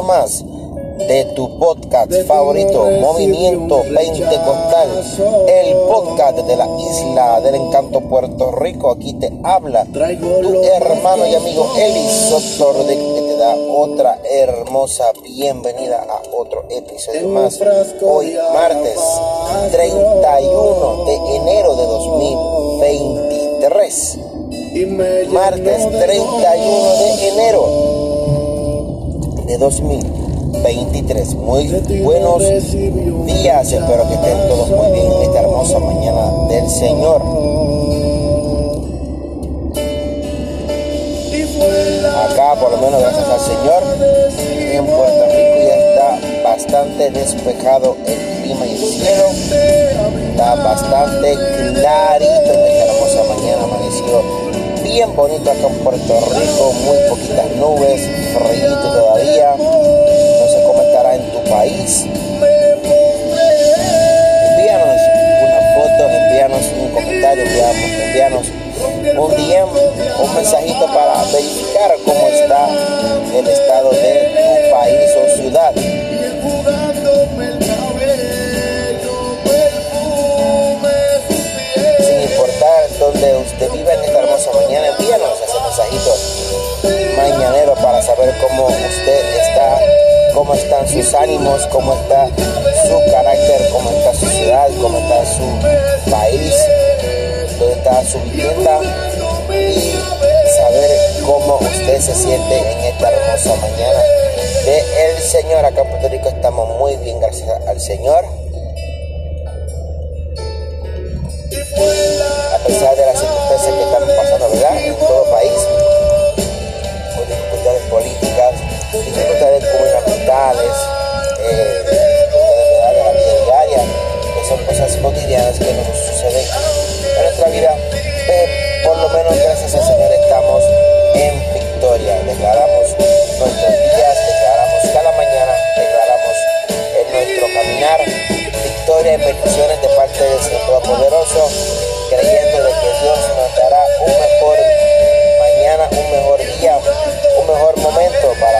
episodio más de tu podcast favorito, Movimiento Pentecostal, el podcast de la isla del encanto Puerto Rico. Aquí te habla tu hermano y amigo Eli Sotorde que te da otra hermosa bienvenida a otro episodio más. Hoy martes 31 de enero de 2023. Martes 31 de enero de 2023. 23. Muy buenos días, espero que estén todos muy bien en esta hermosa mañana del Señor. Acá, por lo menos gracias al Señor, en Puerto Rico ya está bastante despejado el clima y el cielo. Está bastante clarito en esta hermosa mañana, amaneció bien bonito acá en Puerto Rico, muy poquitas nubes, frío todavía en tu país. Envíanos una foto, envíanos un comentario, envíanos, un DM, un mensajito para verificar cómo está el estado de tu país o ciudad. Sin importar dónde usted vive en esta hermosa mañana, envíanos ese mensajito mañanero saber cómo usted está cómo están sus ánimos, cómo está su carácter, cómo está su ciudad, cómo está su país, dónde está su vivienda y saber cómo usted se siente en esta hermosa mañana de el Señor. Acá en Puerto Rico estamos muy bien, gracias al Señor. Eh, de la vida diaria, que son cosas cotidianas que nos suceden en nuestra vida. Eh, por lo menos gracias al Señor estamos en victoria. Declaramos nuestros días, declaramos cada mañana, declaramos en nuestro caminar victoria y bendiciones de parte del Señor Todopoderoso, creyendo de que Dios nos dará un mejor mañana, un mejor día, un mejor momento para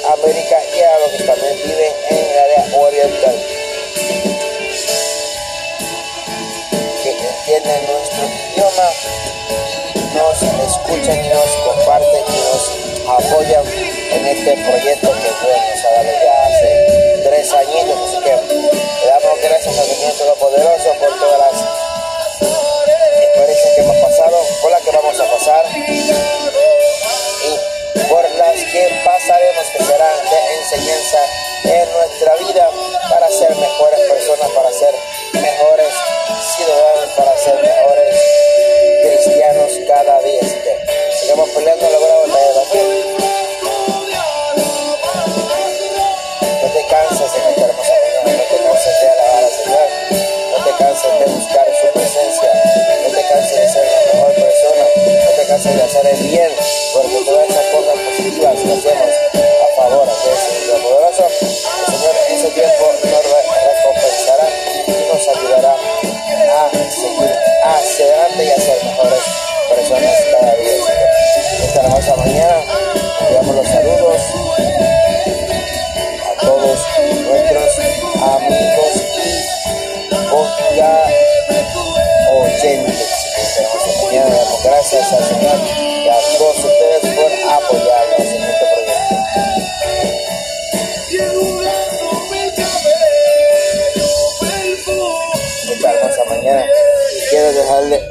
Suramérica y a los que también viven en el área oriental. Que entienden nuestro idioma nos escuchan y nos comparten y nos apoyan en este proyecto que Dios nos ha dado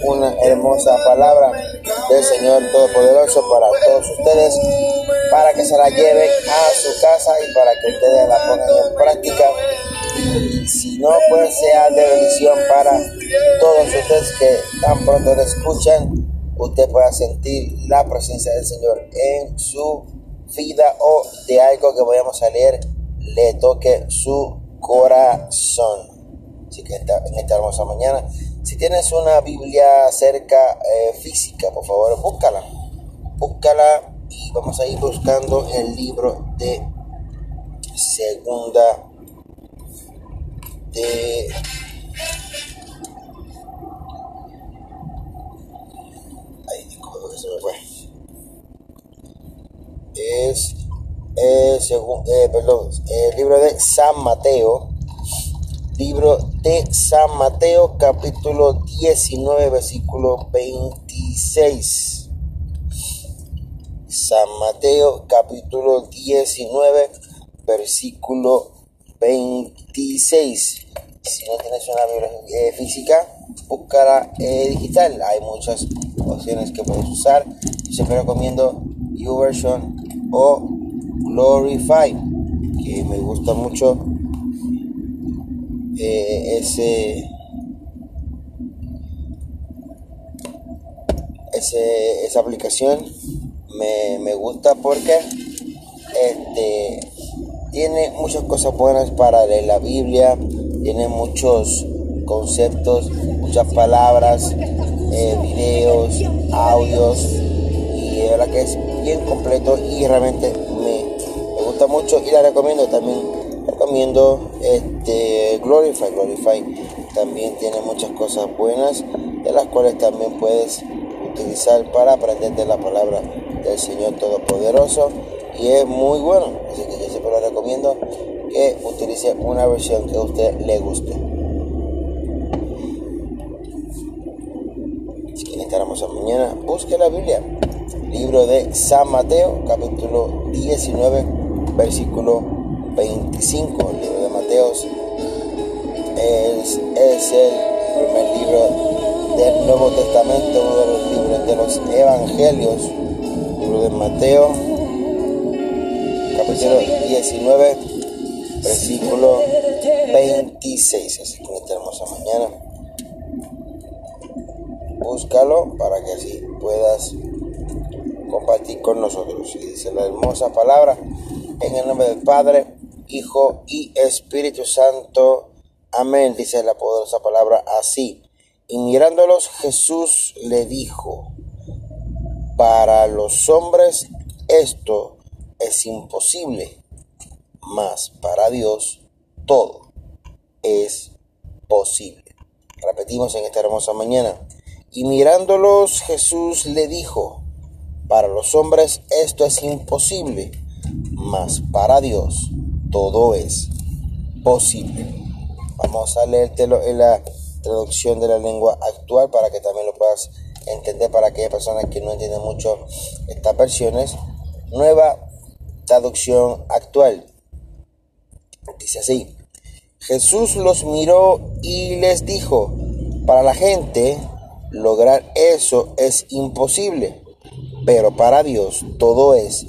una hermosa palabra del Señor Todopoderoso para todos ustedes, para que se la lleven a su casa y para que ustedes la pongan en práctica. Si no, pues sea de bendición para todos ustedes que tan pronto le escuchan, usted pueda sentir la presencia del Señor en su vida o de algo que vayamos a leer le toque su corazón. Así que esta, en esta hermosa mañana, tienes una Biblia cerca eh, física, por favor, búscala. Búscala y vamos a ir buscando el libro de segunda de Ay, ¿cómo se me fue? Es eh, según, eh, perdón, el libro de San Mateo, libro de San Mateo, capítulo 19, versículo 26. San Mateo, capítulo 19, versículo 26. Si no tienes una Biblia eh, física, búscala eh, digital. Hay muchas opciones que puedes usar. Yo siempre recomiendo YouVersion o Glorify, que me gusta mucho eh, ese, ese, esa aplicación. Me, me gusta porque este, tiene muchas cosas buenas para leer la Biblia, tiene muchos conceptos, muchas palabras, eh, videos, audios y de que es bien completo y realmente me, me gusta mucho y la recomiendo también recomiendo este Glorify Glorify también tiene muchas cosas buenas de las cuales también puedes utilizar para aprender de la palabra del Señor Todopoderoso y es muy bueno. Así que yo siempre lo recomiendo que utilice una versión que a usted le guste. Así que en esta hermosa mañana. Busque la Biblia. Libro de San Mateo capítulo 19 versículo 25 es, es el primer libro del Nuevo Testamento uno de los libros de los evangelios libro de Mateo capítulo 19 versículo 26 así que en esta hermosa mañana búscalo para que así puedas compartir con nosotros. Y dice la hermosa palabra en el nombre del Padre, Hijo y Espíritu Santo. Amén. Dice la poderosa palabra así. Y mirándolos Jesús le dijo, para los hombres esto es imposible, mas para Dios todo es posible. Repetimos en esta hermosa mañana. Y mirándolos Jesús le dijo, para los hombres esto es imposible, mas para Dios todo es posible. Vamos a leértelo en la traducción de la lengua actual para que también lo puedas entender para aquellas personas que no entienden mucho estas versiones. Nueva traducción actual. Dice así. Jesús los miró y les dijo, para la gente lograr eso es imposible pero para Dios todo es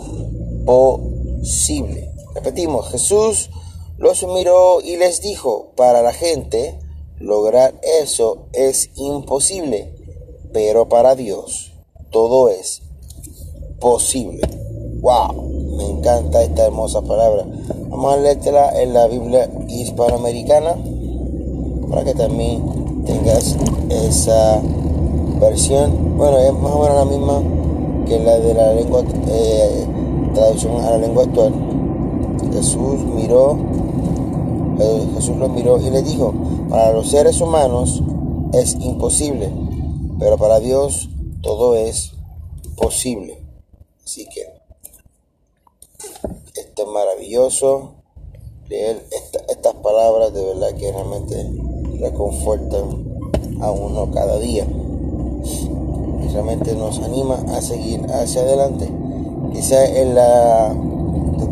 posible. Repetimos, Jesús los miró y les dijo, para la gente lograr eso es imposible, pero para Dios todo es posible. ¡Wow! Me encanta esta hermosa palabra. Vamos a leértela en la Biblia hispanoamericana para que también tengas esa versión. Bueno, es más o menos la misma que la de la lengua, eh, traducción a la lengua actual. Jesús miró, eh, Jesús lo miró y le dijo, para los seres humanos es imposible, pero para Dios todo es posible. Así que esto es maravilloso leer estas palabras de verdad que realmente reconfortan a uno cada día. realmente nos anima a seguir hacia adelante. Quizá en la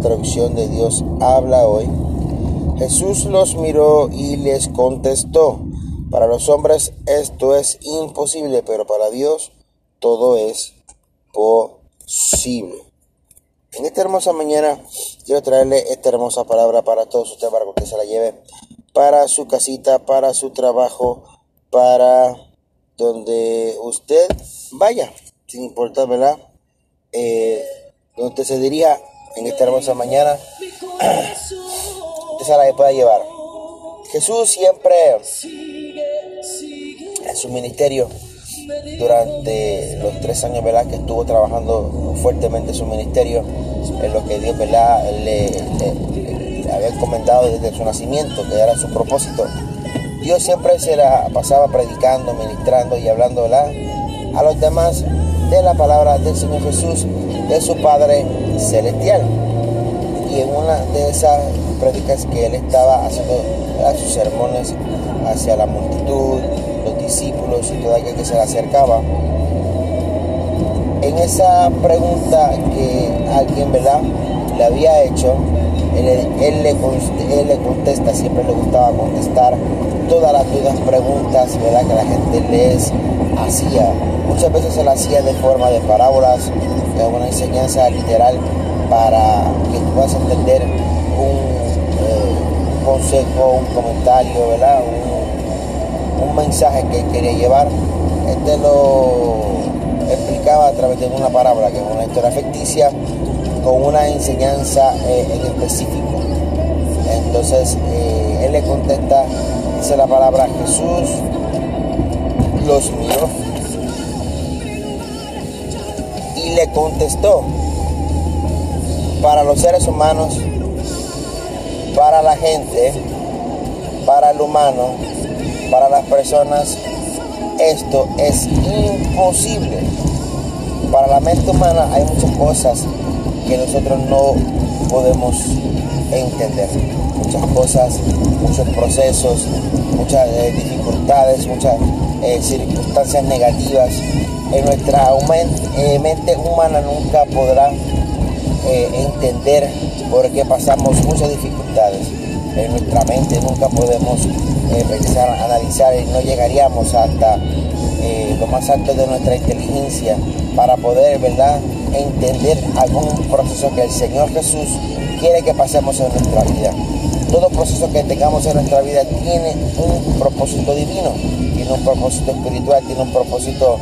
traducción de Dios habla hoy. Jesús los miró y les contestó, para los hombres esto es imposible, pero para Dios todo es posible. En esta hermosa mañana quiero traerle esta hermosa palabra para todos ustedes, para que usted se la lleve para su casita, para su trabajo, para donde usted vaya, sin importar, ¿verdad? Eh, donde se diría en esta hermosa mañana, se la pueda llevar. Jesús siempre en su ministerio durante los tres años ¿verdad? que estuvo trabajando fuertemente su ministerio en lo que Dios ¿verdad? Le, había encomendado desde su nacimiento, que era su propósito. Dios siempre se la pasaba predicando, ministrando y hablando ¿verdad? a los demás de la palabra del Señor Jesús, de su Padre Celestial. Y en una de esas prédicas que él estaba haciendo a sus sermones hacia la multitud, discípulos y todo aquel que se le acercaba. En esa pregunta que alguien, ¿verdad?, le había hecho, él, le, él le contesta, siempre le gustaba contestar todas las dudas, preguntas, ¿verdad?, que la gente les hacía. Muchas veces se la hacía de forma de parábolas, de una enseñanza literal para que tú puedas entender un, eh, consejo, un comentario, ¿verdad? un mensaje que quería llevar. Este lo explicaba a través de una parábola, que es una historia ficticia, con una enseñanza eh, en específico. Entonces eh, él le contesta, dice la palabra Jesús los miró y le contestó para los seres humanos, para la gente, para el humano, para las personas esto es imposible. Para la mente humana hay muchas cosas que nosotros no podemos entender. Muchas cosas, muchos procesos, muchas eh, dificultades, muchas eh, circunstancias negativas. En nuestra eh, mente humana nunca podrá entender por qué pasamos muchas dificultades. En nuestra mente nunca podemos a analizar y no llegaríamos hasta lo más alto de nuestra inteligencia para poder, ¿verdad?, entender algún proceso que el Señor Jesús quiere que pasemos en nuestra vida. Todo proceso que tengamos en nuestra vida tiene un propósito divino, tiene un propósito espiritual, tiene un propósito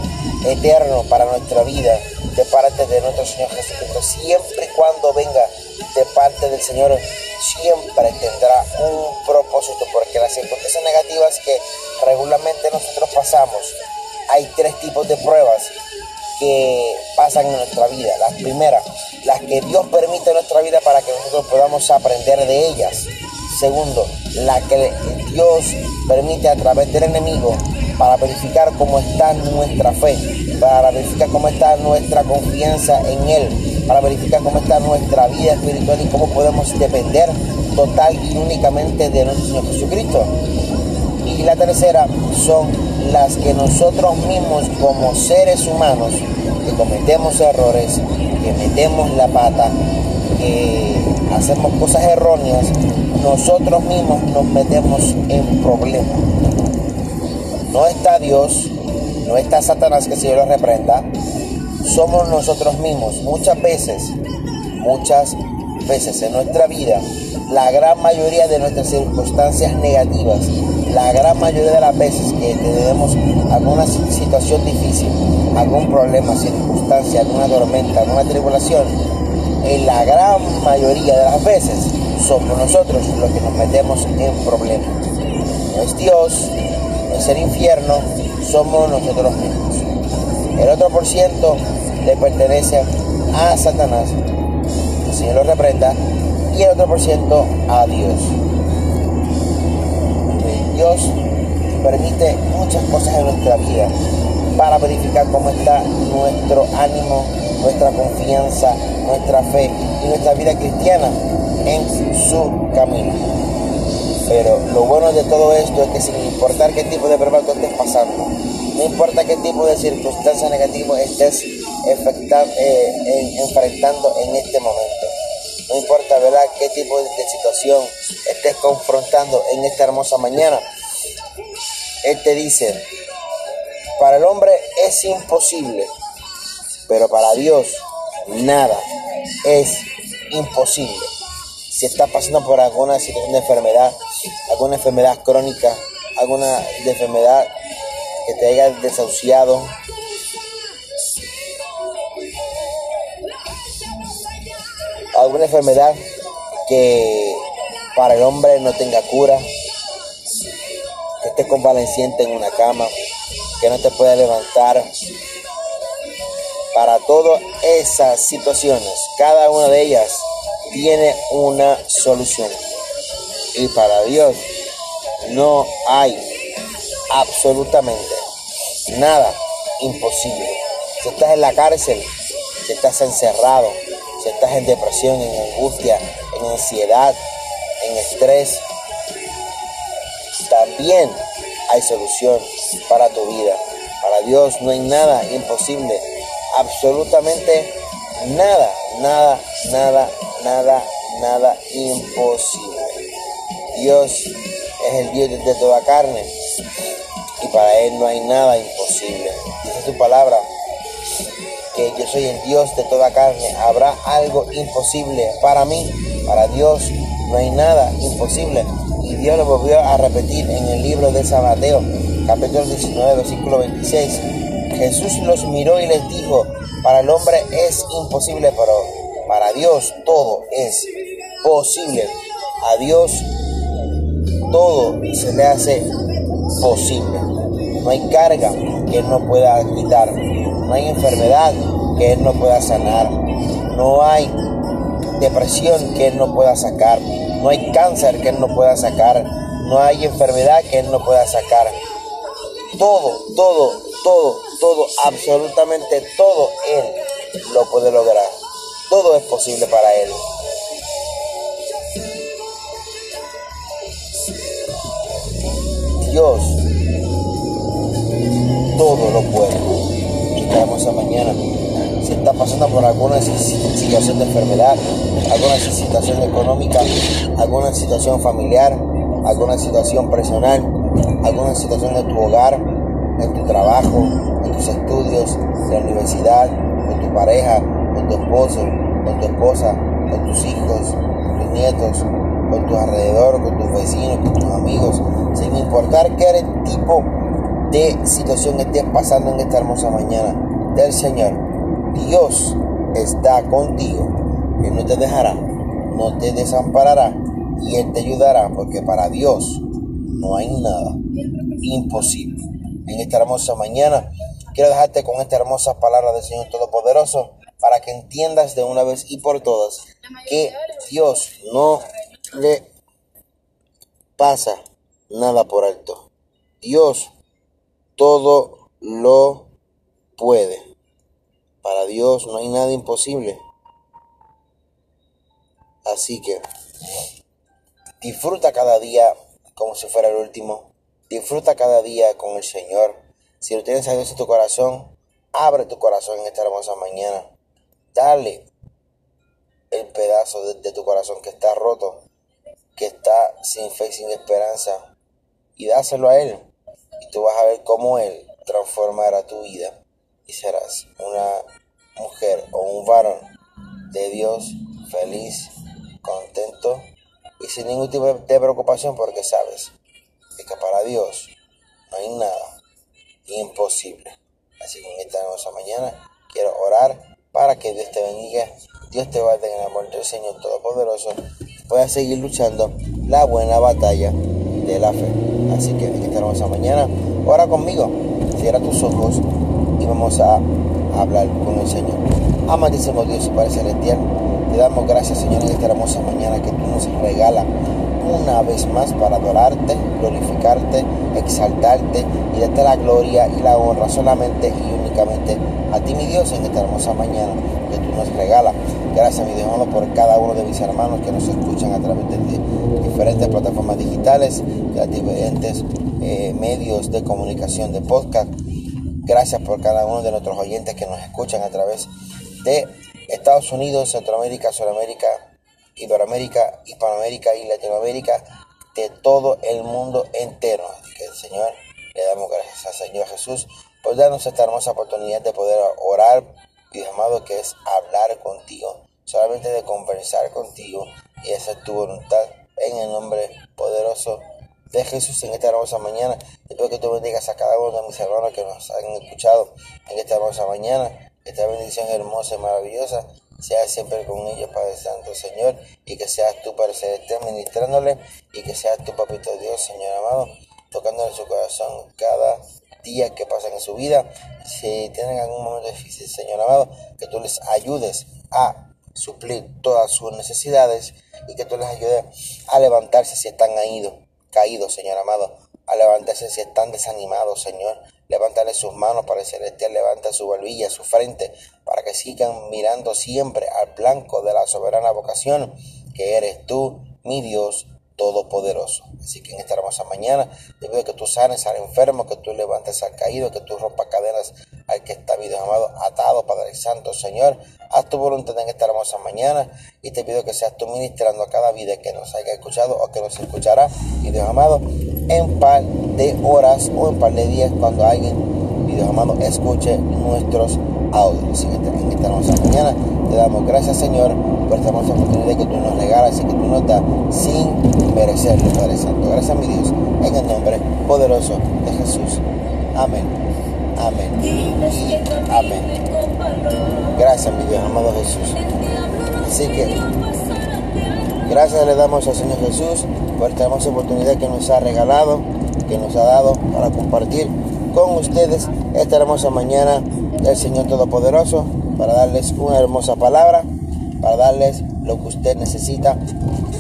eterno para nuestra vida de parte de nuestro Señor Jesucristo. Siempre y cuando venga de parte del Señor siempre tendrá un propósito, porque las circunstancias negativas que regularmente nosotros pasamos, hay tres tipos de pruebas que pasan en nuestra vida. Las primeras, las que Dios permite en nuestra vida para que nosotros podamos aprender de ellas. Segundo, la que Dios permite a través del enemigo para verificar cómo está nuestra fe, para verificar cómo está nuestra confianza en Él, para verificar cómo está nuestra vida espiritual y cómo podemos depender total y únicamente de nuestro Señor Jesucristo. Y la tercera son las que nosotros mismos como seres humanos, que cometemos errores, que metemos la pata, que hacemos cosas erróneas, nosotros mismos nos metemos en problemas. No está Dios, no está Satanás que se lo reprenda, somos nosotros mismos. Muchas veces, muchas veces en nuestra vida, la gran mayoría de nuestras circunstancias negativas, la gran mayoría de las veces que tenemos alguna situación difícil, algún problema, circunstancia, alguna tormenta, alguna tribulación, en la gran mayoría de las veces somos nosotros los que nos metemos en problemas. No es Dios, no es el infierno, somos nosotros mismos. El otro por ciento le pertenece a Satanás, el Señor lo reprenda, y el otro por ciento a Dios. Dios permite muchas cosas en nuestra vida para verificar cómo está nuestro ánimo, nuestra confianza, nuestra fe y nuestra vida cristiana en su camino. Pero lo bueno de todo esto es que sin importar qué tipo de prueba tú estés pasando, No importa qué tipo de circunstancias negativas estés eh, enfrentando en este momento. No importa, ¿verdad?, qué tipo de situación estés confrontando en esta hermosa mañana. Él te dice, para el hombre es imposible, pero para Dios nada es imposible. Si estás pasando por alguna situación de enfermedad, alguna enfermedad crónica, alguna enfermedad que te haya desahuciado, alguna enfermedad que para el hombre no tenga cura, que estés convaleciente en una cama, que no te pueda levantar. Para todas esas situaciones, cada una de ellas tiene una solución. Y para Dios no hay absolutamente nada imposible. Si estás en la cárcel, si estás encerrado, si estás en depresión, en angustia, en ansiedad, en estrés, también hay solución para tu vida. Para Dios no hay nada imposible. Absolutamente nada, nada, nada, nada, nada imposible. Dios es el Dios de toda carne y para Él no hay nada imposible. Dice su palabra yo soy el Dios de toda carne. ¿Habrá algo imposible para mí? Para Dios no hay nada imposible. Y Dios lo volvió a repetir en el libro de San Mateo, capítulo 19, versículo 26. Jesús los miró y les dijo, para el hombre es imposible, pero para Dios todo es posible. A Dios todo se le hace posible. No hay carga que Él no pueda quitar. No hay enfermedad que Él no pueda sanar. No hay depresión que Él no pueda sacar. No hay cáncer que Él no pueda sacar. No hay enfermedad que Él no pueda sacar. Todo, todo, todo, todo, absolutamente todo Él lo puede lograr. Todo es posible para Él. Dios todo lo puede. Esta hermosa mañana, si está pasando por alguna situación de enfermedad, alguna situación económica, alguna situación familiar, alguna situación personal, alguna situación en tu hogar, en tu trabajo, en tus estudios, en la universidad, con tu pareja, con tu esposo, con tu esposa, con tus hijos, con tus nietos, con tu alrededor, con tus vecinos, con tus amigos, sin importar qué tipo de situación estés pasando en esta hermosa mañana del Señor. Dios está contigo. Él no te dejará, no te desamparará y Él te ayudará porque para Dios no hay nada imposible. En esta hermosa mañana quiero dejarte con esta hermosa palabra del Señor Todopoderoso para que entiendas de una vez y por todas que Dios no le pasa nada por alto. Dios todo lo puede. Para Dios no hay nada imposible. Así que disfruta cada día como si fuera el último. Disfruta cada día con el Señor. Si lo tienes a Dios en tu corazón, abre tu corazón en esta hermosa mañana. Dale el pedazo de, de tu corazón que está roto, que está sin fe, sin esperanza, y dáselo a Él. Y tú vas a ver cómo Él transformará tu vida y serás una mujer o un varón de Dios feliz, contento y sin ningún tipo de preocupación porque sabes que para Dios no hay nada imposible. Así que en esta hermosa mañana. Quiero orar para que Dios te bendiga, Dios te guarde en el amor del Señor Todopoderoso, puedas seguir luchando la buena batalla de la fe. Así que en esta hermosa mañana, ora conmigo, cierra tus ojos vamos a hablar con el Señor. Amantísimo Dios y Padre Celestial, te damos gracias Señor en esta hermosa mañana que tú nos regalas una vez más para adorarte, glorificarte, exaltarte y darte la gloria y la honra solamente y únicamente a ti mi Dios en esta hermosa mañana que tú nos regalas. Gracias mi Dios por cada uno de mis hermanos que nos escuchan a través de diferentes plataformas digitales, de diferentes eh, medios de comunicación de podcast Gracias por cada uno de nuestros oyentes que nos escuchan a través de Estados Unidos, Centroamérica, Sudamérica, Iberoamérica, Hispanoamérica y Latinoamérica, de todo el mundo entero. Así que, Señor, le damos gracias al Señor Jesús por darnos esta hermosa oportunidad de poder orar, Dios amado, que es hablar contigo, solamente de conversar contigo y hacer tu voluntad en el nombre poderoso de Jesús en esta hermosa mañana. Espero que tú bendigas a cada uno de mis hermanos que nos han escuchado en esta hermosa mañana. Esta bendición hermosa y maravillosa sea siempre con ellos, Padre Santo, Señor, y que seas tú, Padre Celestial, ministrándole, y que seas tú, Papito Dios, Señor amado, tocándole su corazón cada día que pasan en su vida. Si tienen algún momento difícil, Señor amado, que tú les ayudes a suplir todas sus necesidades y que tú les ayudes a levantarse si están caídos, caídos, Señor amado, a levantarse si están desanimados, Señor. Levantarle sus manos para el celestial, levanta su barbilla, su frente, para que sigan mirando siempre al blanco de la soberana vocación, que eres tú, mi Dios, Todopoderoso. Así que en esta hermosa mañana te pido que tú sanes al enfermo, que tú levantes al caído, que tú rompas cadenas al que está, Dios amado, atado, Padre Santo, Señor. Haz tu voluntad en esta hermosa mañana y te pido que seas tú ministrando a cada vida que nos haya escuchado o que nos escuchará, mi Dios amado, en par de horas o en par de días cuando alguien, mi Dios amado, escuche nuestros audios. En esta, en esta hermosa mañana te damos gracias, Señor, por esta hermosa oportunidad que tú nos regalas y que tú nos das sin merecerlo, Padre Santo. Gracias, mi Dios, en el nombre poderoso de Jesús. Amén. Amén. Y amén. Gracias, mi Dios, amado Jesús. Así que, gracias le damos al Señor Jesús por esta hermosa oportunidad que nos ha regalado, que nos ha dado para compartir con ustedes esta hermosa mañana del Señor Todopoderoso, para darles una hermosa palabra, para darles lo que usted necesita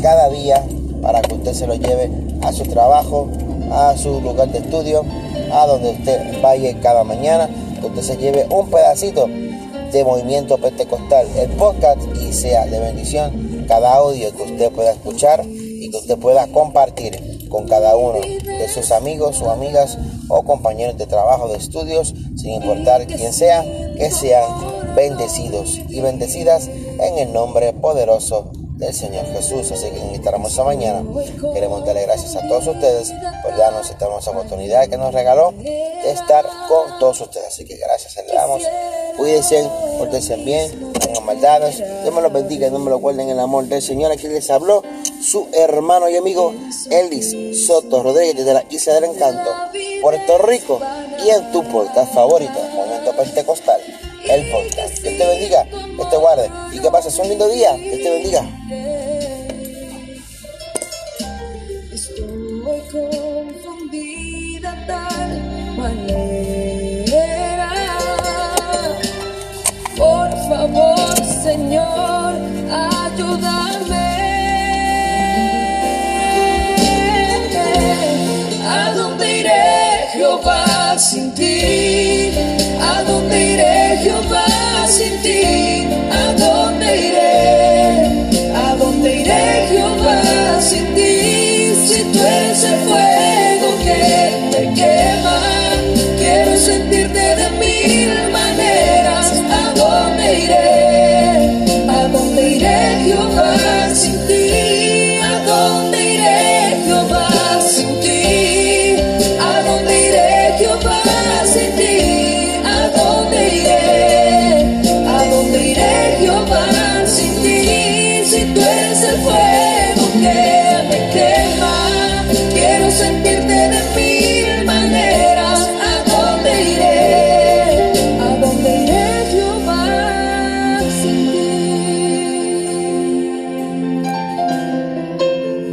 cada día, para que usted se lo lleve a su trabajo, a su lugar de estudio, a donde usted vaya cada mañana, que usted se lleve un pedacito de movimiento pentecostal, el podcast, y sea de bendición cada audio que usted pueda escuchar y que usted pueda compartir con cada uno de sus amigos o amigas o compañeros de trabajo, de estudios, sin importar quién sea, que sean bendecidos y bendecidas en el nombre poderoso del Señor Jesús. Así que en esta mañana queremos darle gracias a todos ustedes por darnos esta hermosa oportunidad que nos regaló de estar con todos ustedes. Así que gracias, le damos. Cuídense, pórtense bien, maldades. Dios me los bendiga y no me lo guarden en el amor del Señor. Aquí les habló su hermano y amigo Elis Soto Rodríguez de la Isla del Encanto, Puerto Rico y en tu podcast favorito, Momento Pentecostal, el podcast. Que te bendiga, que te guarde y que pases un lindo día. Que te bendiga. Jehová sin ti.